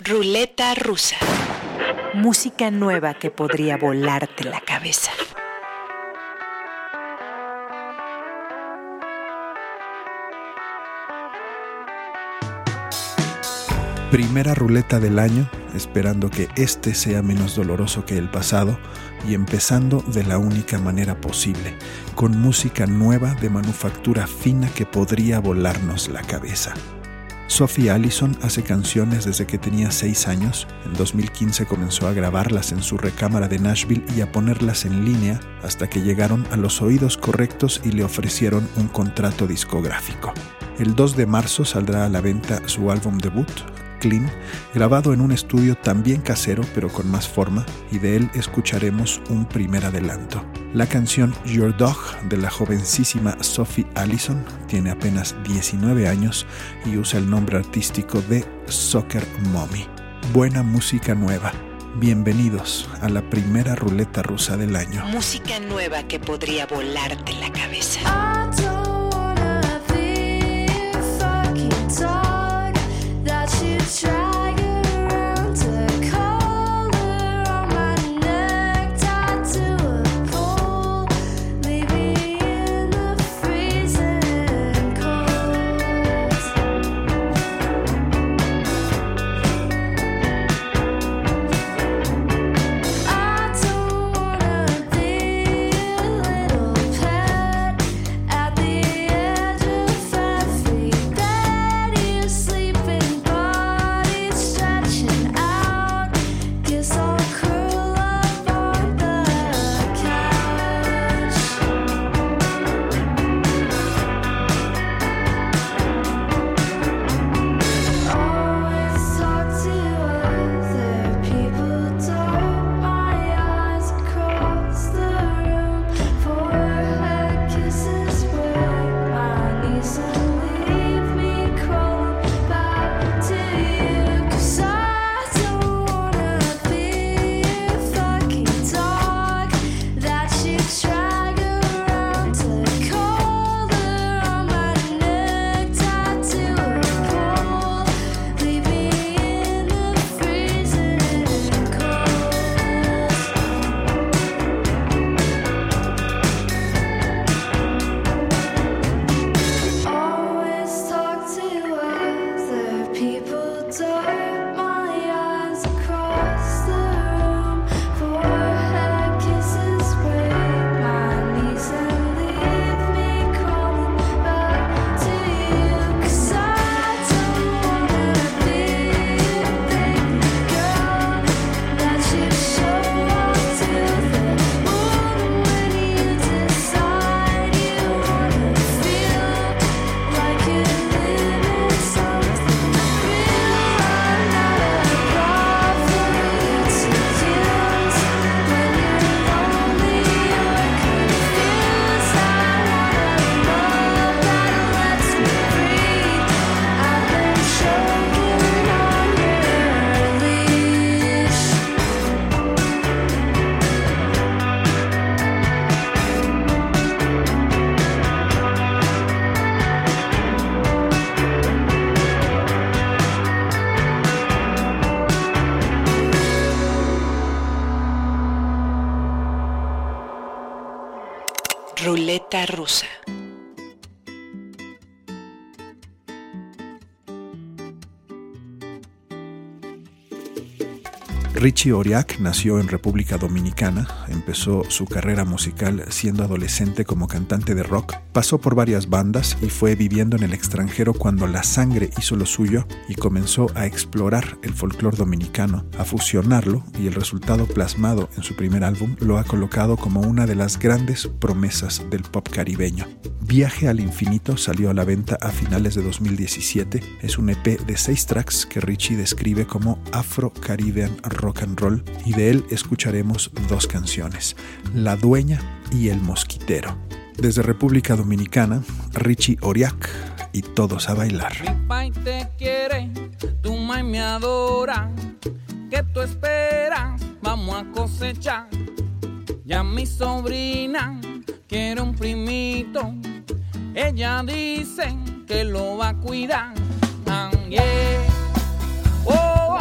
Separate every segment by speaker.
Speaker 1: Ruleta rusa. Música nueva que podría volarte la cabeza.
Speaker 2: Primera ruleta del año, esperando que este sea menos doloroso que el pasado y empezando de la única manera posible, con música nueva de manufactura fina que podría volarnos la cabeza. Sophie Allison hace canciones desde que tenía 6 años. En 2015 comenzó a grabarlas en su recámara de Nashville y a ponerlas en línea hasta que llegaron a los oídos correctos y le ofrecieron un contrato discográfico. El 2 de marzo saldrá a la venta su álbum debut, Clean, grabado en un estudio también casero pero con más forma, y de él escucharemos un primer adelanto. La canción Your Dog de la jovencísima Sophie Allison tiene apenas 19 años y usa el nombre artístico de Soccer Mommy. Buena música nueva. Bienvenidos a la primera ruleta rusa del año.
Speaker 1: Música nueva que podría volarte la cabeza. Ruleta rusa.
Speaker 2: Richie Oriak nació en República Dominicana, empezó su carrera musical siendo adolescente como cantante de rock, pasó por varias bandas y fue viviendo en el extranjero cuando la sangre hizo lo suyo y comenzó a explorar el folclore dominicano, a fusionarlo y el resultado plasmado en su primer álbum lo ha colocado como una de las grandes promesas del pop caribeño. Viaje al Infinito salió a la venta a finales de 2017, es un EP de seis tracks que Richie describe como Afro-Caribbean Rock rock and roll y de él escucharemos dos canciones, La Dueña y El Mosquitero. Desde República Dominicana, Richie Oriak y Todos a Bailar.
Speaker 3: Mi pai te quiere, tu mai me adora, ¿qué tú esperas? Vamos a cosechar. Ya mi sobrina quiere un primito, ella dice que lo va a cuidar. Ah, yeah. oh,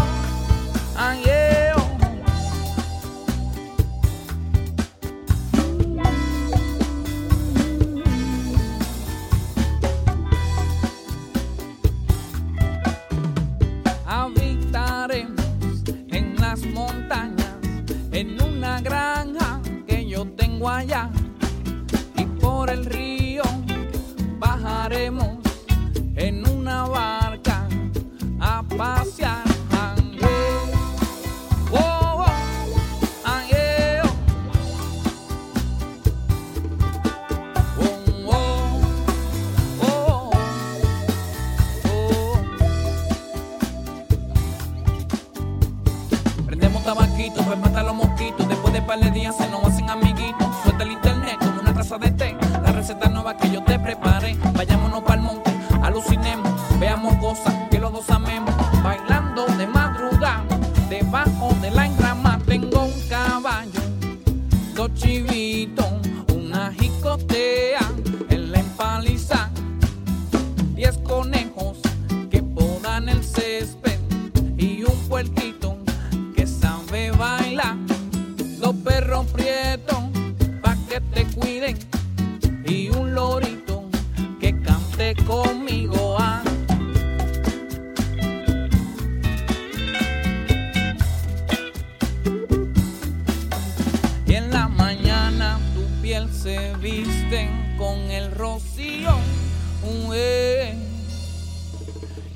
Speaker 3: Y por el río bajaremos en una barca a pasear. Oh, oh, Prendemos tabaquitos, pues mata los mosquitos, después de par de días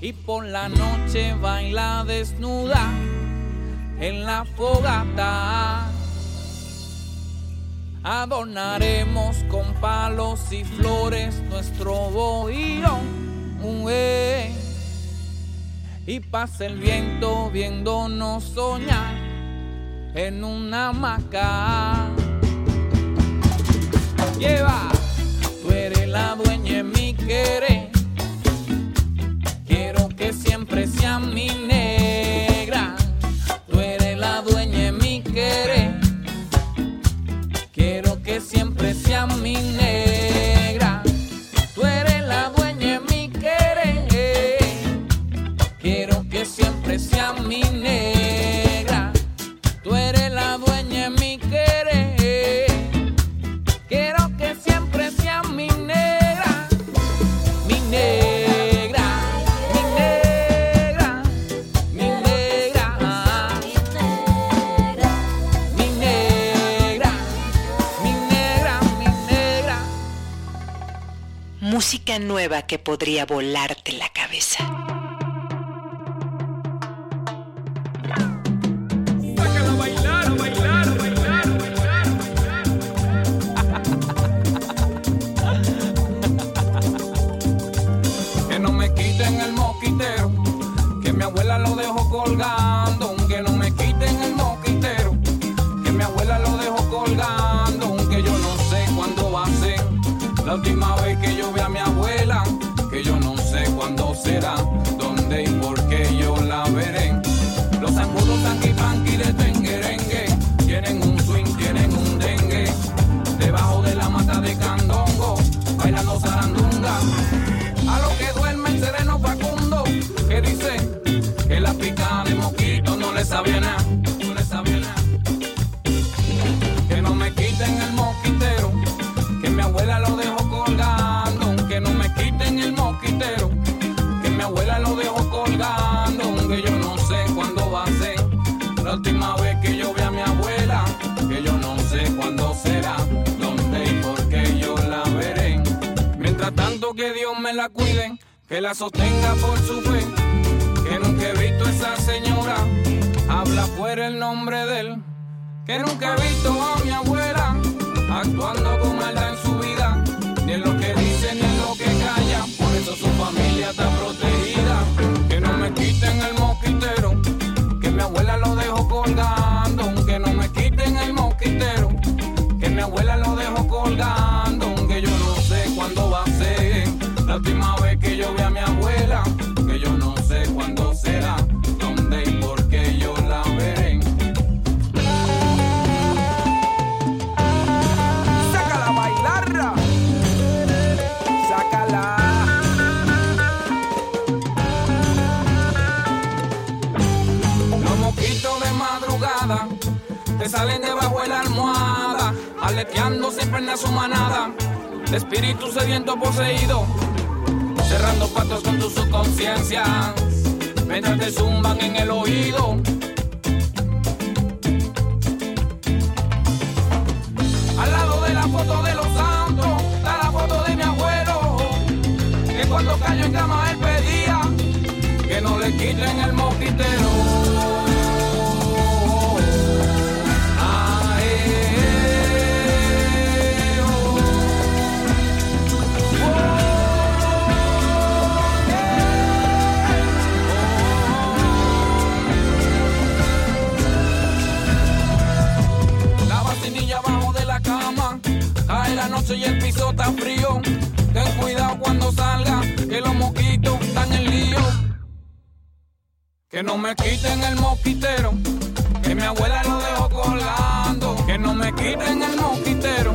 Speaker 3: y por la noche baila desnuda en la fogata. Adornaremos con palos y flores nuestro bohío, mujer. Y pasa el viento viéndonos soñar en una hamaca. Lleva, tú eres la dueña en mi querer aprecia mi negra. Tú eres la dueña de mi querer. Quiero que siempre sea mi negra.
Speaker 1: nueva que podría volarte so
Speaker 3: think espíritu sediento poseído, cerrando pactos con tus subconsciencias, mientras te zumban en el oído. Al lado de la foto de los santos, está la foto de mi abuelo, que cuando cayó en cama él pedía que no le quiten el mosquitero. Y el piso está frío. Ten cuidado cuando salga, que los mosquitos están en lío. Que no me quiten el mosquitero, que mi abuela lo dejó colgando. Que no me quiten el mosquitero,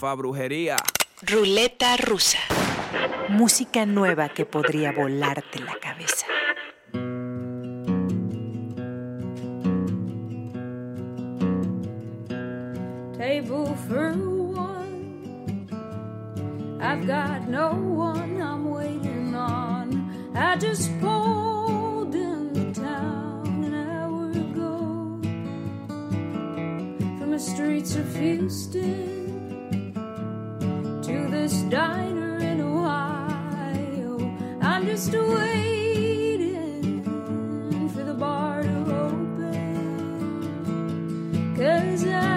Speaker 3: Zafa, brujería.
Speaker 1: Ruleta rusa. Música nueva que podría volarte la cabeza.
Speaker 4: table for one. I've got no one I'm waiting on. I just pulled into town an hour ago from the streets of Houston to this diner in Ohio. I'm just waiting for the bar to open. Cause I'm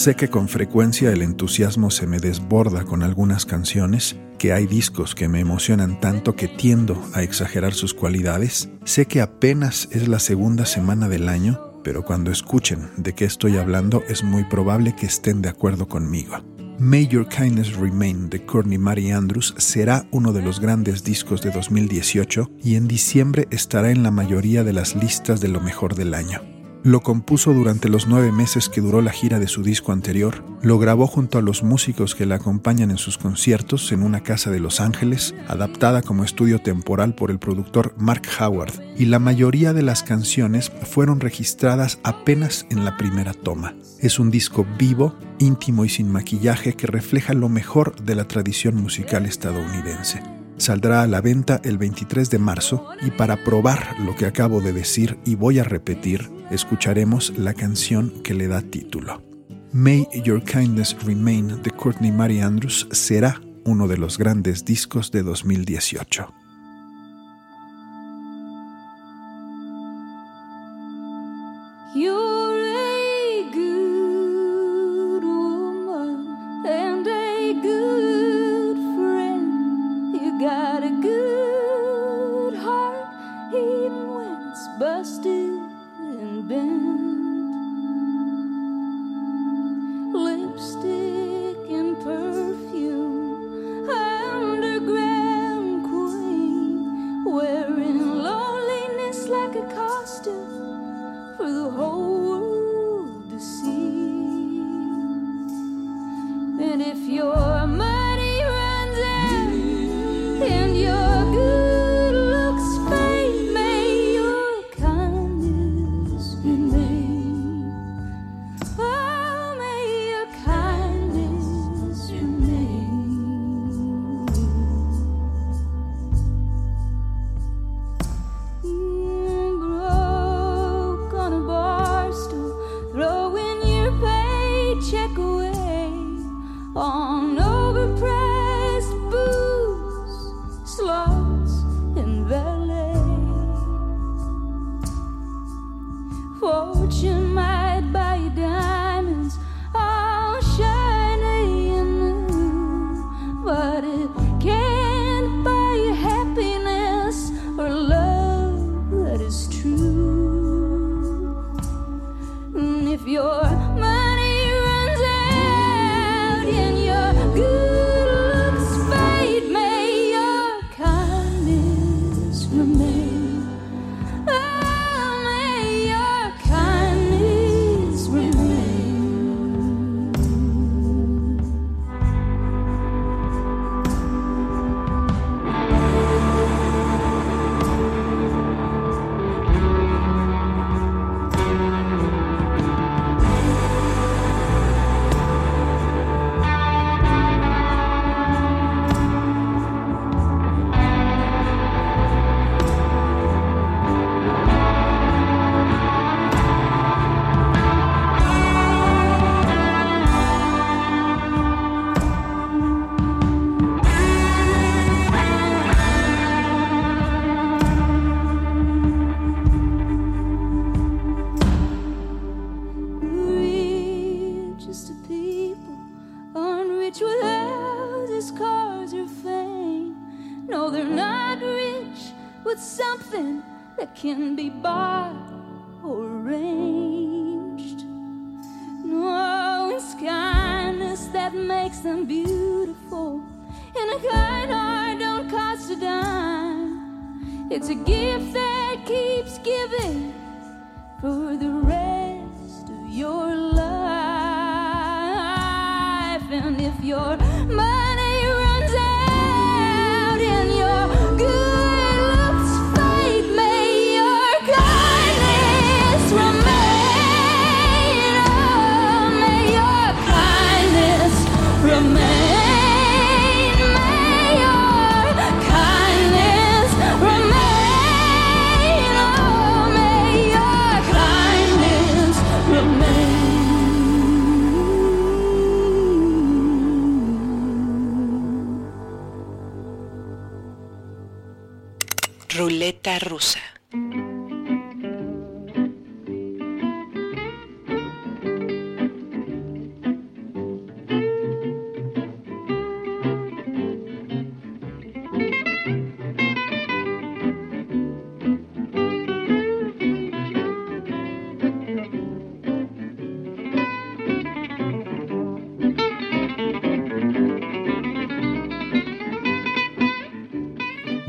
Speaker 2: Sé que con frecuencia el entusiasmo se me desborda con algunas canciones, que hay discos que me emocionan tanto que tiendo a exagerar sus cualidades. Sé que apenas es la segunda semana del año, pero cuando escuchen de qué estoy hablando es muy probable que estén de acuerdo conmigo. May Your Kindness Remain de Courtney Mary Andrews será uno de los grandes discos de 2018 y en diciembre estará en la mayoría de las listas de lo mejor del año. Lo compuso durante los nueve meses que duró la gira de su disco anterior, lo grabó junto a los músicos que la acompañan en sus conciertos en una casa de Los Ángeles, adaptada como estudio temporal por el productor Mark Howard, y la mayoría de las canciones fueron registradas apenas en la primera toma. Es un disco vivo, íntimo y sin maquillaje que refleja lo mejor de la tradición musical estadounidense. Saldrá a la venta el 23 de marzo y para probar lo que acabo de decir y voy a repetir, escucharemos la canción que le da título. May Your Kindness Remain de Courtney Mary Andrews será uno de los grandes discos de 2018.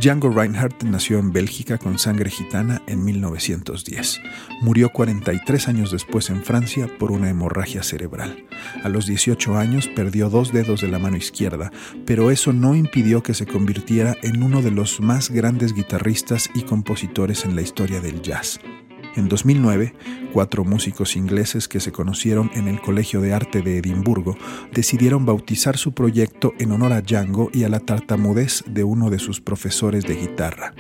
Speaker 2: Django Reinhardt nació en Bélgica con sangre gitana en 1910. Murió 43 años después en Francia por una hemorragia cerebral. A los 18 años perdió dos dedos de la mano izquierda, pero eso no impidió que se convirtiera en uno de los más grandes guitarristas y compositores en la historia del jazz. En 2009, cuatro músicos ingleses que se conocieron en el Colegio de Arte de Edimburgo decidieron bautizar su proyecto en honor a Django y a la tartamudez de uno de sus profesores de guitarra,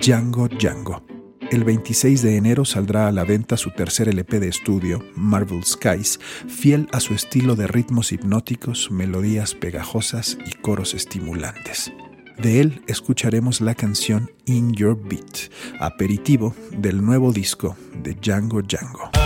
Speaker 2: Django Django. El 26 de enero saldrá a la venta su tercer LP de estudio, Marvel Skies, fiel a su estilo de ritmos hipnóticos, melodías pegajosas y coros estimulantes. De él escucharemos la canción In Your Beat, aperitivo del nuevo disco de Django Django.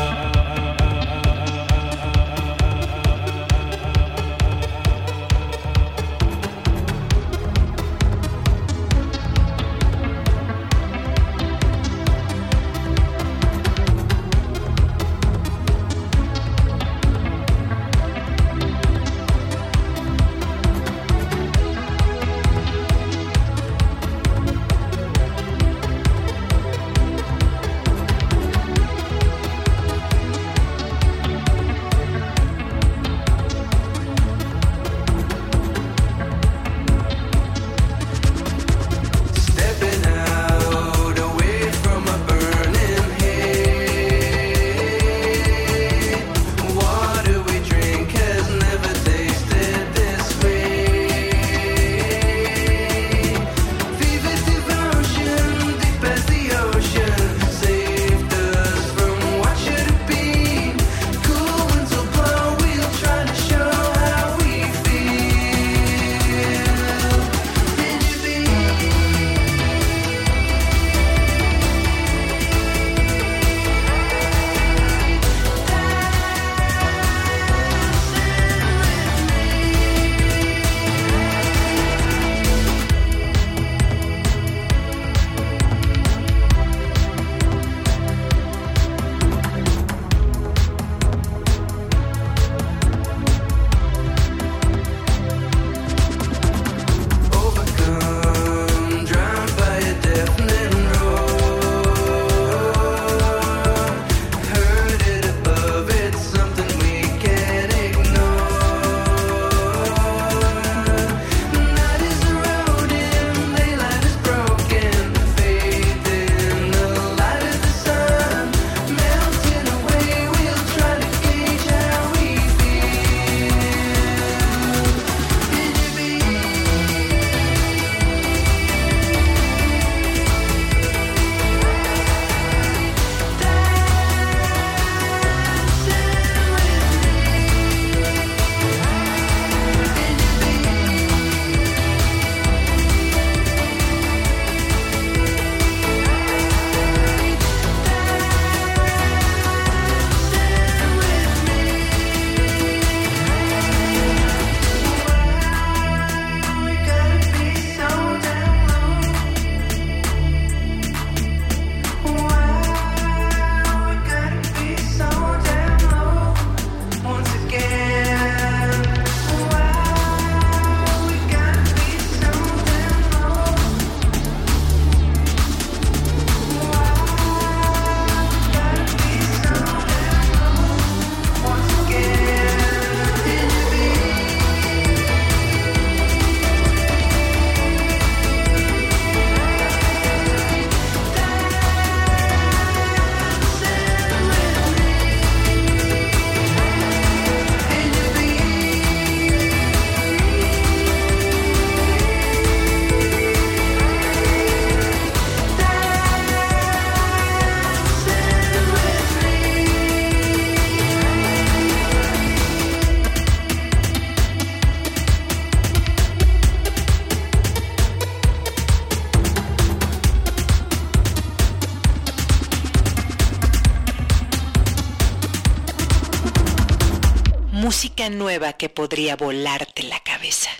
Speaker 1: Música nueva que podría volarte la cabeza.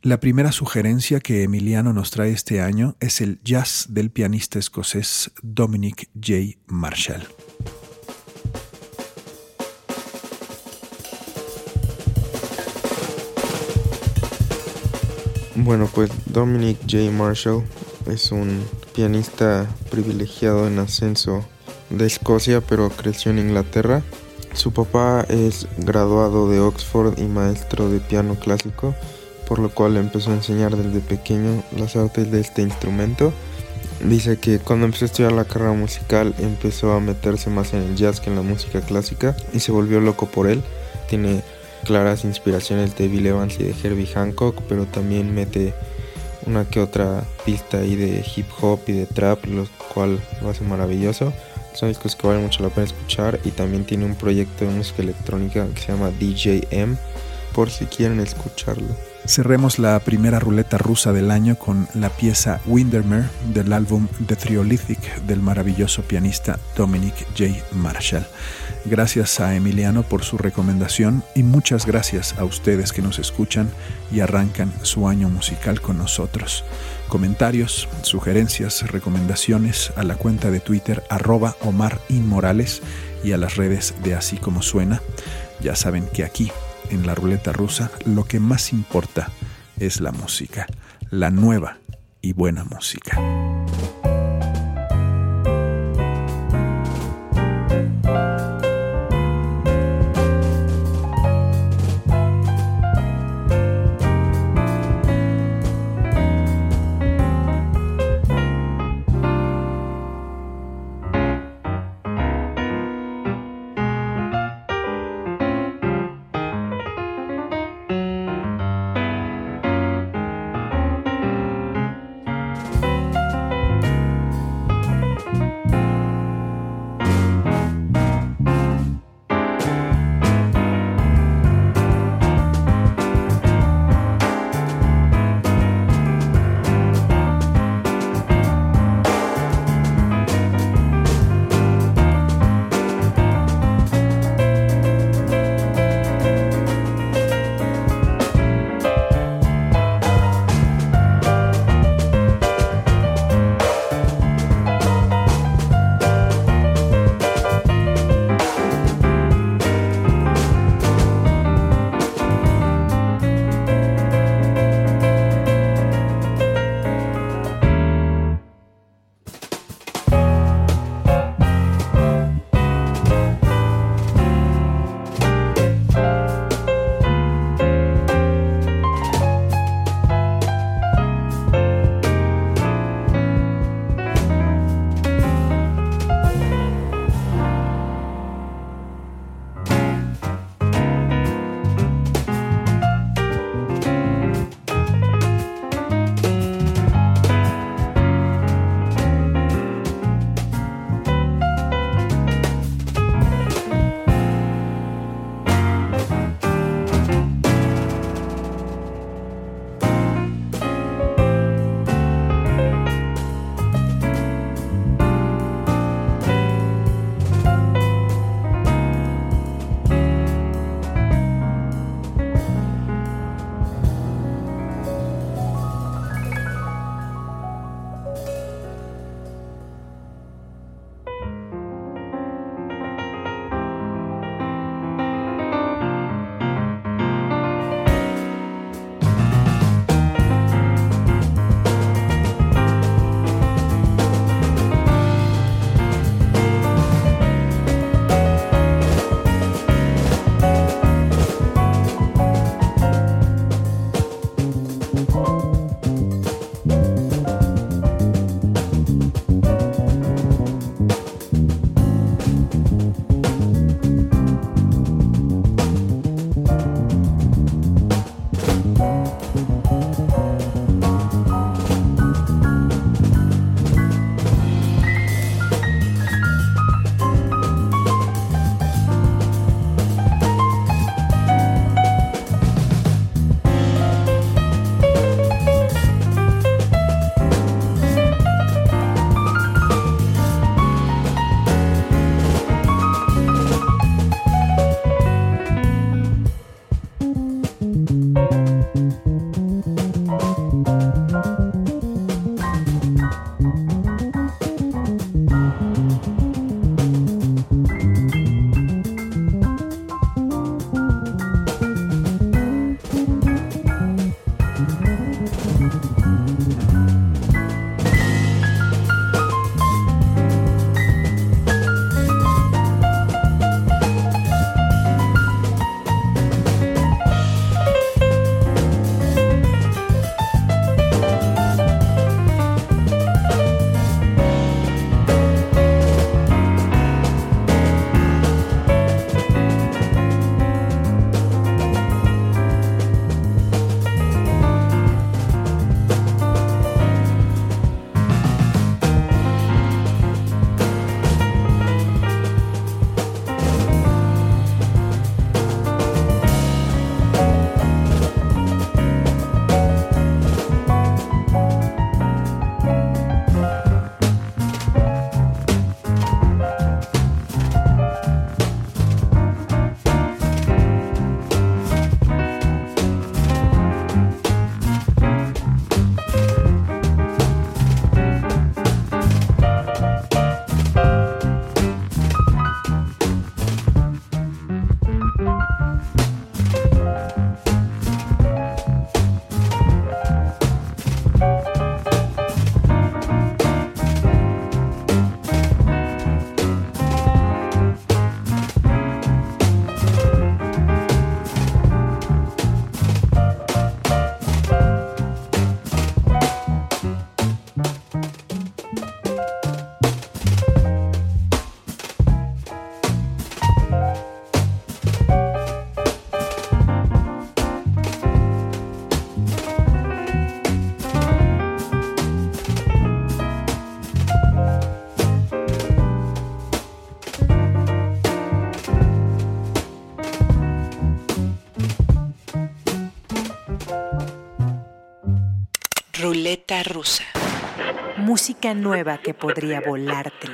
Speaker 2: La primera sugerencia que Emiliano nos trae este año es el jazz del pianista escocés Dominic J. Marshall.
Speaker 5: Bueno, pues Dominic J. Marshall es un pianista privilegiado en ascenso de Escocia, pero creció en Inglaterra. Su papá es graduado de Oxford y maestro de piano clásico, por lo cual empezó a enseñar desde pequeño las artes de este instrumento. Dice que cuando empezó a estudiar la carrera musical empezó a meterse más en el jazz que en la música clásica y se volvió loco por él. Tiene claras inspiraciones de Bill Evans y de Herbie Hancock, pero también mete una que otra pista ahí de hip hop y de trap, lo cual lo hace maravilloso. Son discos que valen mucho la pena escuchar y también tiene un proyecto de música electrónica que se llama DJM por si quieren escucharlo.
Speaker 2: Cerremos la primera ruleta rusa del año con la pieza Windermere del álbum The Triolithic del maravilloso pianista Dominic J. Marshall. Gracias a Emiliano por su recomendación y muchas gracias a ustedes que nos escuchan y arrancan su año musical con nosotros. Comentarios, sugerencias, recomendaciones a la cuenta de Twitter arroba Omar Inmorales y a las redes de Así como Suena. Ya saben que aquí en la ruleta rusa, lo que más importa es la música, la nueva y buena música.
Speaker 6: Rusa. Música nueva que podría volarte.